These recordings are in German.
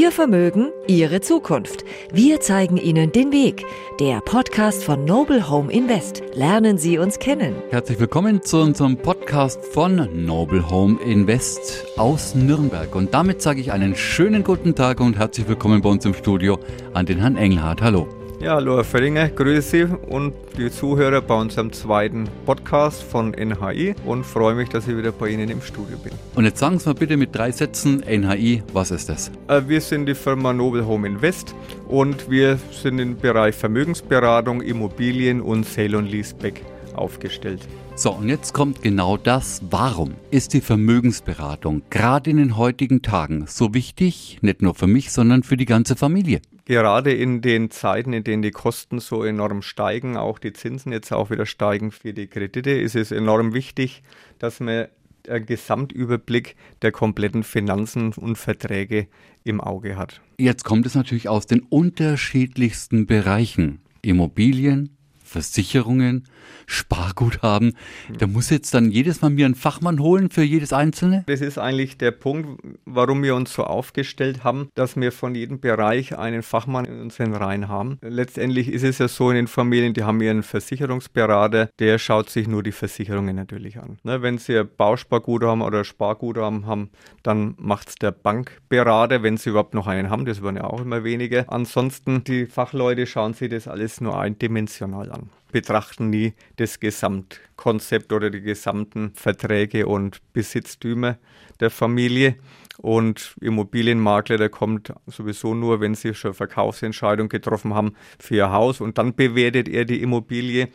Ihr Vermögen, Ihre Zukunft. Wir zeigen Ihnen den Weg. Der Podcast von Noble Home Invest. Lernen Sie uns kennen. Herzlich willkommen zu unserem Podcast von Noble Home Invest aus Nürnberg. Und damit sage ich einen schönen guten Tag und herzlich willkommen bei uns im Studio an den Herrn Engelhardt. Hallo. Ja, hallo Herr Fellinger, grüße Sie und die Zuhörer bei unserem zweiten Podcast von NHI und freue mich, dass ich wieder bei Ihnen im Studio bin. Und jetzt sagen Sie mal bitte mit drei Sätzen NHI, was ist das? Äh, wir sind die Firma Noble Home Invest und wir sind im Bereich Vermögensberatung, Immobilien und Sale und Leaseback aufgestellt. So, und jetzt kommt genau das. Warum ist die Vermögensberatung gerade in den heutigen Tagen so wichtig, nicht nur für mich, sondern für die ganze Familie? Gerade in den Zeiten, in denen die Kosten so enorm steigen, auch die Zinsen jetzt auch wieder steigen für die Kredite, ist es enorm wichtig, dass man einen Gesamtüberblick der kompletten Finanzen und Verträge im Auge hat. Jetzt kommt es natürlich aus den unterschiedlichsten Bereichen. Immobilien, Versicherungen, Sparguthaben. Da muss jetzt dann jedes Mal mir einen Fachmann holen für jedes einzelne? Das ist eigentlich der Punkt, warum wir uns so aufgestellt haben, dass wir von jedem Bereich einen Fachmann in unseren Reihen haben. Letztendlich ist es ja so in den Familien, die haben ihren Versicherungsberater, der schaut sich nur die Versicherungen natürlich an. Ne, wenn sie Bausparguthaben oder Sparguthaben haben, dann macht es der Bankberater, wenn sie überhaupt noch einen haben, das waren ja auch immer wenige. Ansonsten, die Fachleute schauen sich das alles nur eindimensional an betrachten nie das Gesamtkonzept oder die gesamten Verträge und Besitztümer der Familie. Und Immobilienmakler, der kommt sowieso nur, wenn sie schon Verkaufsentscheidung getroffen haben für ihr Haus und dann bewertet er die Immobilie.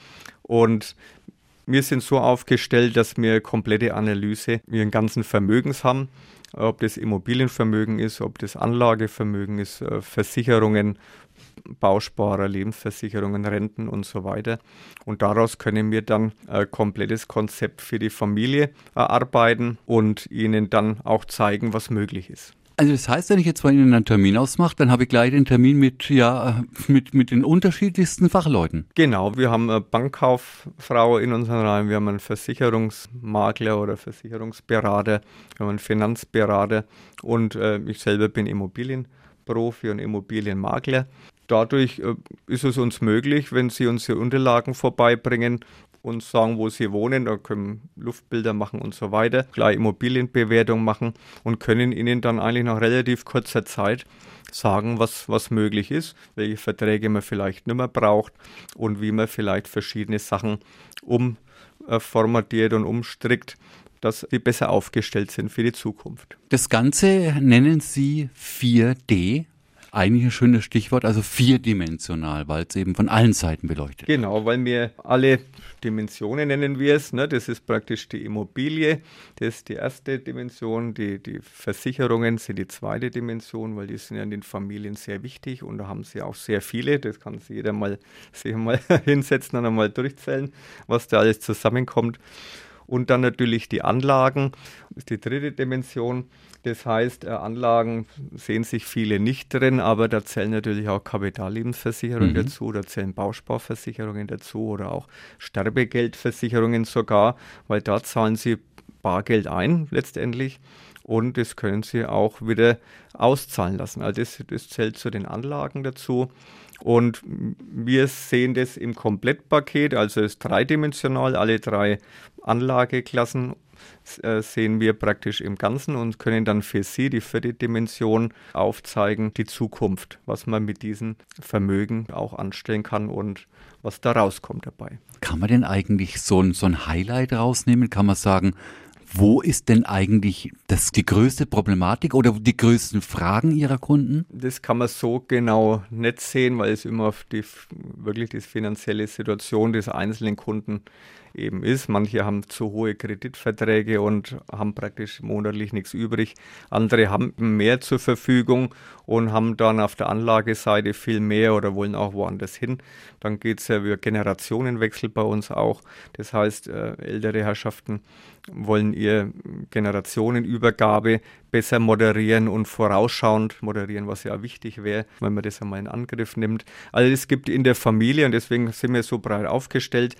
Und wir sind so aufgestellt, dass wir komplette Analyse ihren ganzen Vermögens haben. Ob das Immobilienvermögen ist, ob das Anlagevermögen ist, äh, Versicherungen, Bausparer, Lebensversicherungen, Renten und so weiter. Und daraus können wir dann ein komplettes Konzept für die Familie erarbeiten und ihnen dann auch zeigen, was möglich ist. Also das heißt, wenn ich jetzt bei Ihnen einen Termin ausmache, dann habe ich gleich den Termin mit, ja, mit, mit den unterschiedlichsten Fachleuten. Genau, wir haben eine Bankkauffrau in unseren Reihen, wir haben einen Versicherungsmakler oder Versicherungsberater, wir haben einen Finanzberater und äh, ich selber bin Immobilienprofi und Immobilienmakler. Dadurch äh, ist es uns möglich, wenn Sie unsere Unterlagen vorbeibringen und sagen, wo Sie wohnen, da können Luftbilder machen und so weiter, gleich Immobilienbewertung machen und können Ihnen dann eigentlich nach relativ kurzer Zeit sagen, was, was möglich ist, welche Verträge man vielleicht nicht mehr braucht und wie man vielleicht verschiedene Sachen umformatiert und umstrickt, dass sie besser aufgestellt sind für die Zukunft. Das Ganze nennen Sie 4D eigentlich ein schönes Stichwort, also vierdimensional, weil es eben von allen Seiten beleuchtet. Genau, weil wir alle Dimensionen nennen wir es. Ne? Das ist praktisch die Immobilie, das ist die erste Dimension. Die, die Versicherungen sind die zweite Dimension, weil die sind ja in den Familien sehr wichtig und da haben sie auch sehr viele. Das kann sich jeder mal, sich mal hinsetzen und einmal durchzählen, was da alles zusammenkommt. Und dann natürlich die Anlagen, das ist die dritte Dimension. Das heißt, äh, Anlagen sehen sich viele nicht drin, aber da zählen natürlich auch Kapitallebensversicherungen mhm. dazu, da zählen Bausparversicherungen dazu oder auch Sterbegeldversicherungen sogar, weil da zahlen sie Bargeld ein letztendlich und das können sie auch wieder auszahlen lassen. Also das, das zählt zu den Anlagen dazu. Und wir sehen das im Komplettpaket, also es ist dreidimensional, alle drei Anlageklassen äh, sehen wir praktisch im Ganzen und können dann für Sie die vierte Dimension aufzeigen, die Zukunft, was man mit diesem Vermögen auch anstellen kann und was da rauskommt dabei. Kann man denn eigentlich so ein, so ein Highlight rausnehmen? Kann man sagen, wo ist denn eigentlich das, die größte Problematik oder die größten Fragen Ihrer Kunden? Das kann man so genau nicht sehen, weil es immer auf die wirklich die finanzielle Situation des einzelnen Kunden eben ist. Manche haben zu hohe Kreditverträge und haben praktisch monatlich nichts übrig. Andere haben mehr zur Verfügung und haben dann auf der Anlageseite viel mehr oder wollen auch woanders hin. Dann geht es ja über Generationenwechsel bei uns auch. Das heißt, äh, ältere Herrschaften wollen ihr Generationenübergabe besser moderieren und vorausschauend moderieren, was ja wichtig wäre, wenn man das einmal in Angriff nimmt. Also es gibt in der Familie, und deswegen sind wir so breit aufgestellt,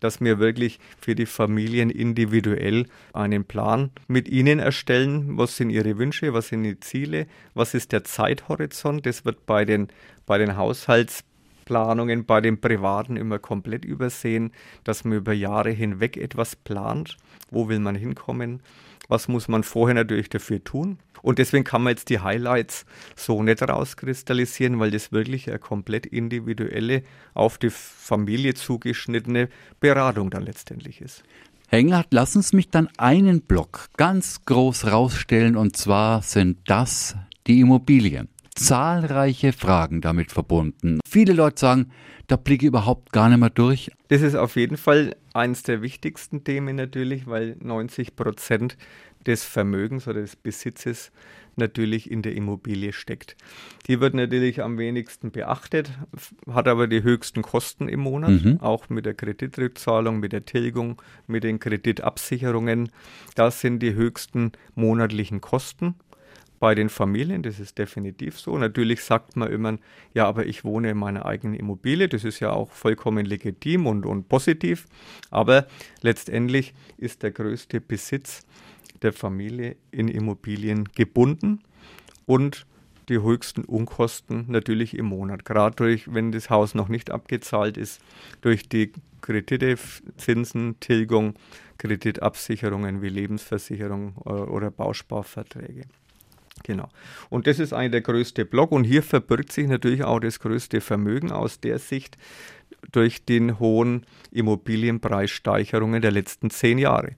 dass wir wirklich für die Familien individuell einen Plan mit ihnen erstellen. Was sind ihre Wünsche, was sind die Ziele, was ist der Zeithorizont? Das wird bei den, bei den Haushalts Planungen bei den Privaten immer komplett übersehen, dass man über Jahre hinweg etwas plant. Wo will man hinkommen? Was muss man vorher natürlich dafür tun? Und deswegen kann man jetzt die Highlights so nicht rauskristallisieren, weil das wirklich eine komplett individuelle, auf die Familie zugeschnittene Beratung dann letztendlich ist. Engert, lass uns mich dann einen Block ganz groß rausstellen und zwar sind das die Immobilien zahlreiche Fragen damit verbunden. Viele Leute sagen, da blicke ich überhaupt gar nicht mehr durch. Das ist auf jeden Fall eines der wichtigsten Themen natürlich, weil 90 Prozent des Vermögens oder des Besitzes natürlich in der Immobilie steckt. Die wird natürlich am wenigsten beachtet, hat aber die höchsten Kosten im Monat, mhm. auch mit der Kreditrückzahlung, mit der Tilgung, mit den Kreditabsicherungen. Das sind die höchsten monatlichen Kosten bei den Familien, das ist definitiv so. Natürlich sagt man immer, ja, aber ich wohne in meiner eigenen Immobilie, das ist ja auch vollkommen legitim und, und positiv, aber letztendlich ist der größte Besitz der Familie in Immobilien gebunden und die höchsten Unkosten natürlich im Monat. Gerade durch, wenn das Haus noch nicht abgezahlt ist, durch die Kredite, Zinsen, Tilgung, Kreditabsicherungen wie Lebensversicherung äh, oder Bausparverträge. Genau. Und das ist eigentlich der größte Block. Und hier verbirgt sich natürlich auch das größte Vermögen aus der Sicht durch den hohen Immobilienpreissteigerungen der letzten zehn Jahre.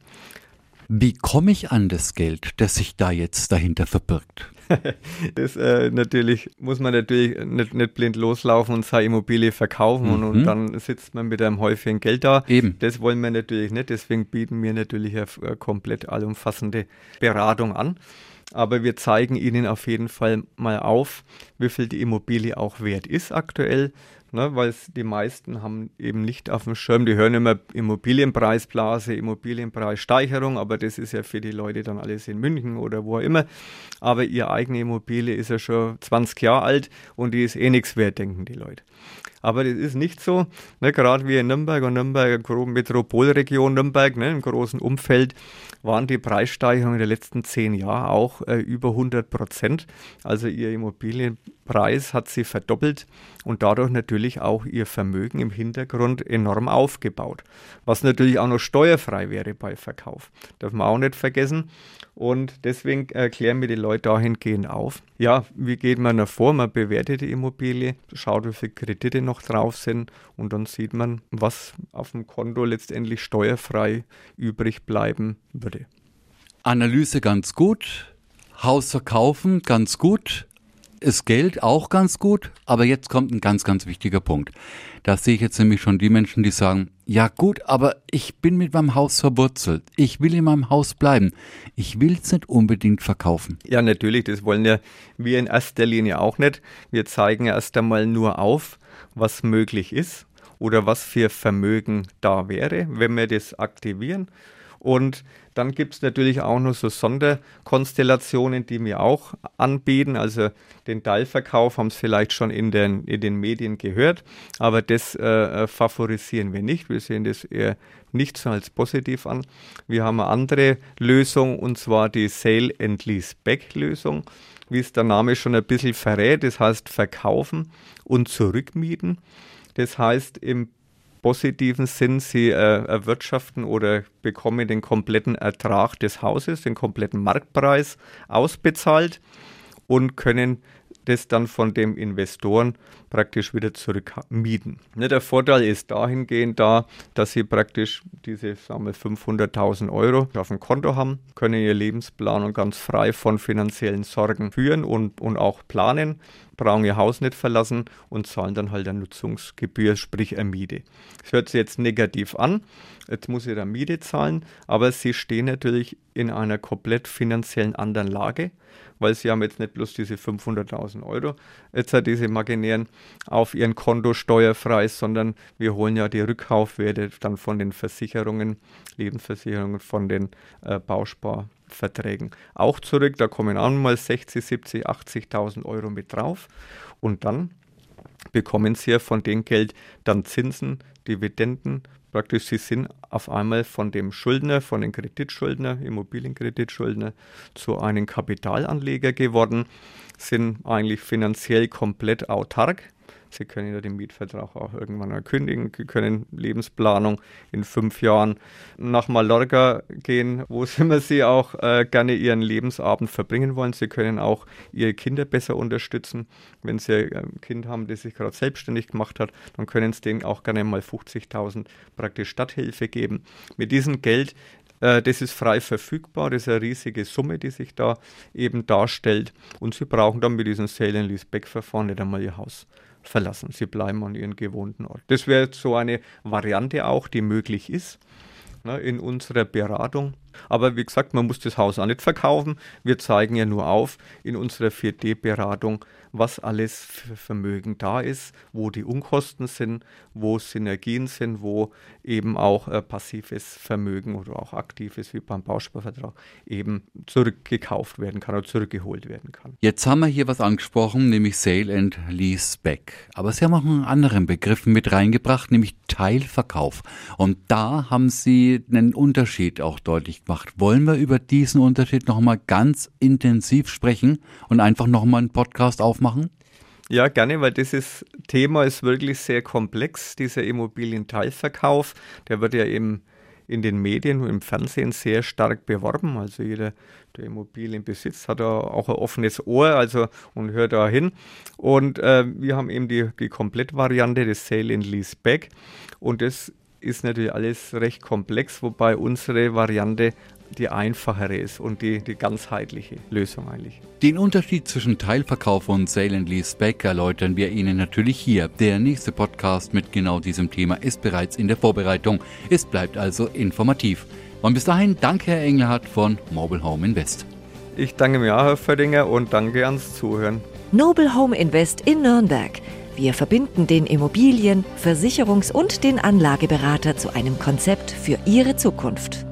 Wie komme ich an das Geld, das sich da jetzt dahinter verbirgt? das äh, natürlich muss man natürlich nicht, nicht, blind loslaufen und seine Immobilie verkaufen mhm. und, und, mhm. dann sitzt man mit einem häufigen Geld da. Eben. Das wollen wir natürlich nicht, deswegen bieten wir natürlich eine, eine komplett allumfassende Beratung an aber wir zeigen Ihnen auf jeden Fall mal auf, wie viel die Immobilie auch wert ist aktuell, ne, weil die meisten haben eben nicht auf dem Schirm, die hören immer Immobilienpreisblase, Immobilienpreissteigerung, aber das ist ja für die Leute dann alles in München oder wo auch immer. Aber ihre eigene Immobilie ist ja schon 20 Jahre alt und die ist eh nichts wert, denken die Leute. Aber das ist nicht so. Ne, gerade wie in Nürnberg und Nürnberg, Metropolregion Nürnberg, ne, im großen Umfeld, waren die Preissteigerungen der letzten zehn Jahre auch äh, über 100 Prozent. Also ihr Immobilienpreis hat sie verdoppelt und dadurch natürlich auch ihr Vermögen im Hintergrund enorm aufgebaut. Was natürlich auch noch steuerfrei wäre bei Verkauf. Darf man auch nicht vergessen. Und deswegen erklären wir die Leute dahingehend auf. Ja, wie geht man da vor? Man bewertet die Immobilie, schaut, wie viele Kredite noch drauf sind und dann sieht man, was auf dem Konto letztendlich steuerfrei übrig bleiben würde. Analyse ganz gut, Haus verkaufen ganz gut, ist Geld auch ganz gut, aber jetzt kommt ein ganz, ganz wichtiger Punkt. Da sehe ich jetzt nämlich schon die Menschen, die sagen, ja gut, aber ich bin mit meinem Haus verwurzelt. Ich will in meinem Haus bleiben. Ich will es nicht unbedingt verkaufen. Ja, natürlich, das wollen ja wir in erster Linie auch nicht. Wir zeigen erst einmal nur auf, was möglich ist oder was für Vermögen da wäre, wenn wir das aktivieren. Und dann gibt es natürlich auch noch so Sonderkonstellationen, die wir auch anbieten. Also den Teilverkauf haben Sie vielleicht schon in den, in den Medien gehört, aber das äh, äh, favorisieren wir nicht. Wir sehen das eher nicht so als positiv an. Wir haben eine andere Lösung und zwar die Sale and Lease Back Lösung, wie es der Name schon ein bisschen verrät. Das heißt verkaufen und zurückmieten. Das heißt im positiven Sinn, sie äh, erwirtschaften oder bekommen den kompletten Ertrag des Hauses, den kompletten Marktpreis ausbezahlt und können das dann von dem Investoren praktisch wieder zurückmieten. Ne, der Vorteil ist dahingehend da, dass sie praktisch diese 500.000 Euro auf dem Konto haben, können ihr Lebensplanung ganz frei von finanziellen Sorgen führen und, und auch planen. brauchen ihr Haus nicht verlassen und zahlen dann halt eine Nutzungsgebühr, sprich eine Miete. Das hört sich jetzt negativ an. Jetzt muss ich da Miete zahlen, aber sie stehen natürlich in einer komplett finanziellen anderen Lage, weil sie haben jetzt nicht bloß diese 500.000 Euro, jetzt hat diese imaginären auf ihren Konto steuerfrei, sondern wir holen ja die Rückkaufwerte dann von den Versicherungen, Lebensversicherungen, von den äh, Bausparverträgen auch zurück. Da kommen auch mal 60, 70, 80.000 Euro mit drauf und dann bekommen sie ja von dem Geld dann Zinsen, Dividenden, Praktisch, sie sind auf einmal von dem Schuldner, von den Kreditschuldner, Immobilienkreditschuldner, zu einem Kapitalanleger geworden, sind eigentlich finanziell komplett autark Sie können ja den Mietvertrag auch irgendwann mal kündigen. Sie können Lebensplanung in fünf Jahren nach Mallorca gehen, wo immer Sie auch äh, gerne Ihren Lebensabend verbringen wollen. Sie können auch Ihre Kinder besser unterstützen. Wenn Sie ein Kind haben, das sich gerade selbstständig gemacht hat, dann können Sie denen auch gerne mal 50.000 praktisch Stadthilfe geben. Mit diesem Geld äh, das ist frei verfügbar, das ist eine riesige Summe, die sich da eben darstellt. Und Sie brauchen dann mit diesem Sale and Lease Back Verfahren nicht einmal Ihr Haus verlassen. Sie bleiben an ihren gewohnten Ort. Das wäre so eine Variante auch, die möglich ist ne, in unserer Beratung. Aber wie gesagt, man muss das Haus auch nicht verkaufen. Wir zeigen ja nur auf in unserer 4D-Beratung, was alles für Vermögen da ist, wo die Unkosten sind, wo Synergien sind, wo eben auch äh, passives Vermögen oder auch aktives, wie beim Bausparvertrag, eben zurückgekauft werden kann oder zurückgeholt werden kann. Jetzt haben wir hier was angesprochen, nämlich Sale and Lease Back. Aber Sie haben auch einen anderen Begriff mit reingebracht, nämlich Teilverkauf. Und da haben Sie einen Unterschied auch deutlich gemacht. Wollen wir über diesen Unterschied nochmal ganz intensiv sprechen und einfach nochmal einen Podcast aufmachen? Ja, gerne, weil dieses Thema ist wirklich sehr komplex, dieser Immobilienteilverkauf. Der wird ja eben in den Medien und im Fernsehen sehr stark beworben. Also jeder, der Immobilien besitzt, hat da auch ein offenes Ohr also, und hört da hin. Und äh, wir haben eben die, die Komplettvariante des Sale and Lease Back. Und das ist natürlich alles recht komplex, wobei unsere Variante die einfachere ist und die, die ganzheitliche Lösung eigentlich. Den Unterschied zwischen Teilverkauf und Sale and Lease Back erläutern wir Ihnen natürlich hier. Der nächste Podcast mit genau diesem Thema ist bereits in der Vorbereitung. Es bleibt also informativ. Und bis dahin danke Herr Engelhardt von Mobile Home Invest. Ich danke mir auch, Herr Födinger, und danke ans Zuhören. Noble Home Invest in Nürnberg wir verbinden den Immobilien-, Versicherungs- und den Anlageberater zu einem Konzept für Ihre Zukunft.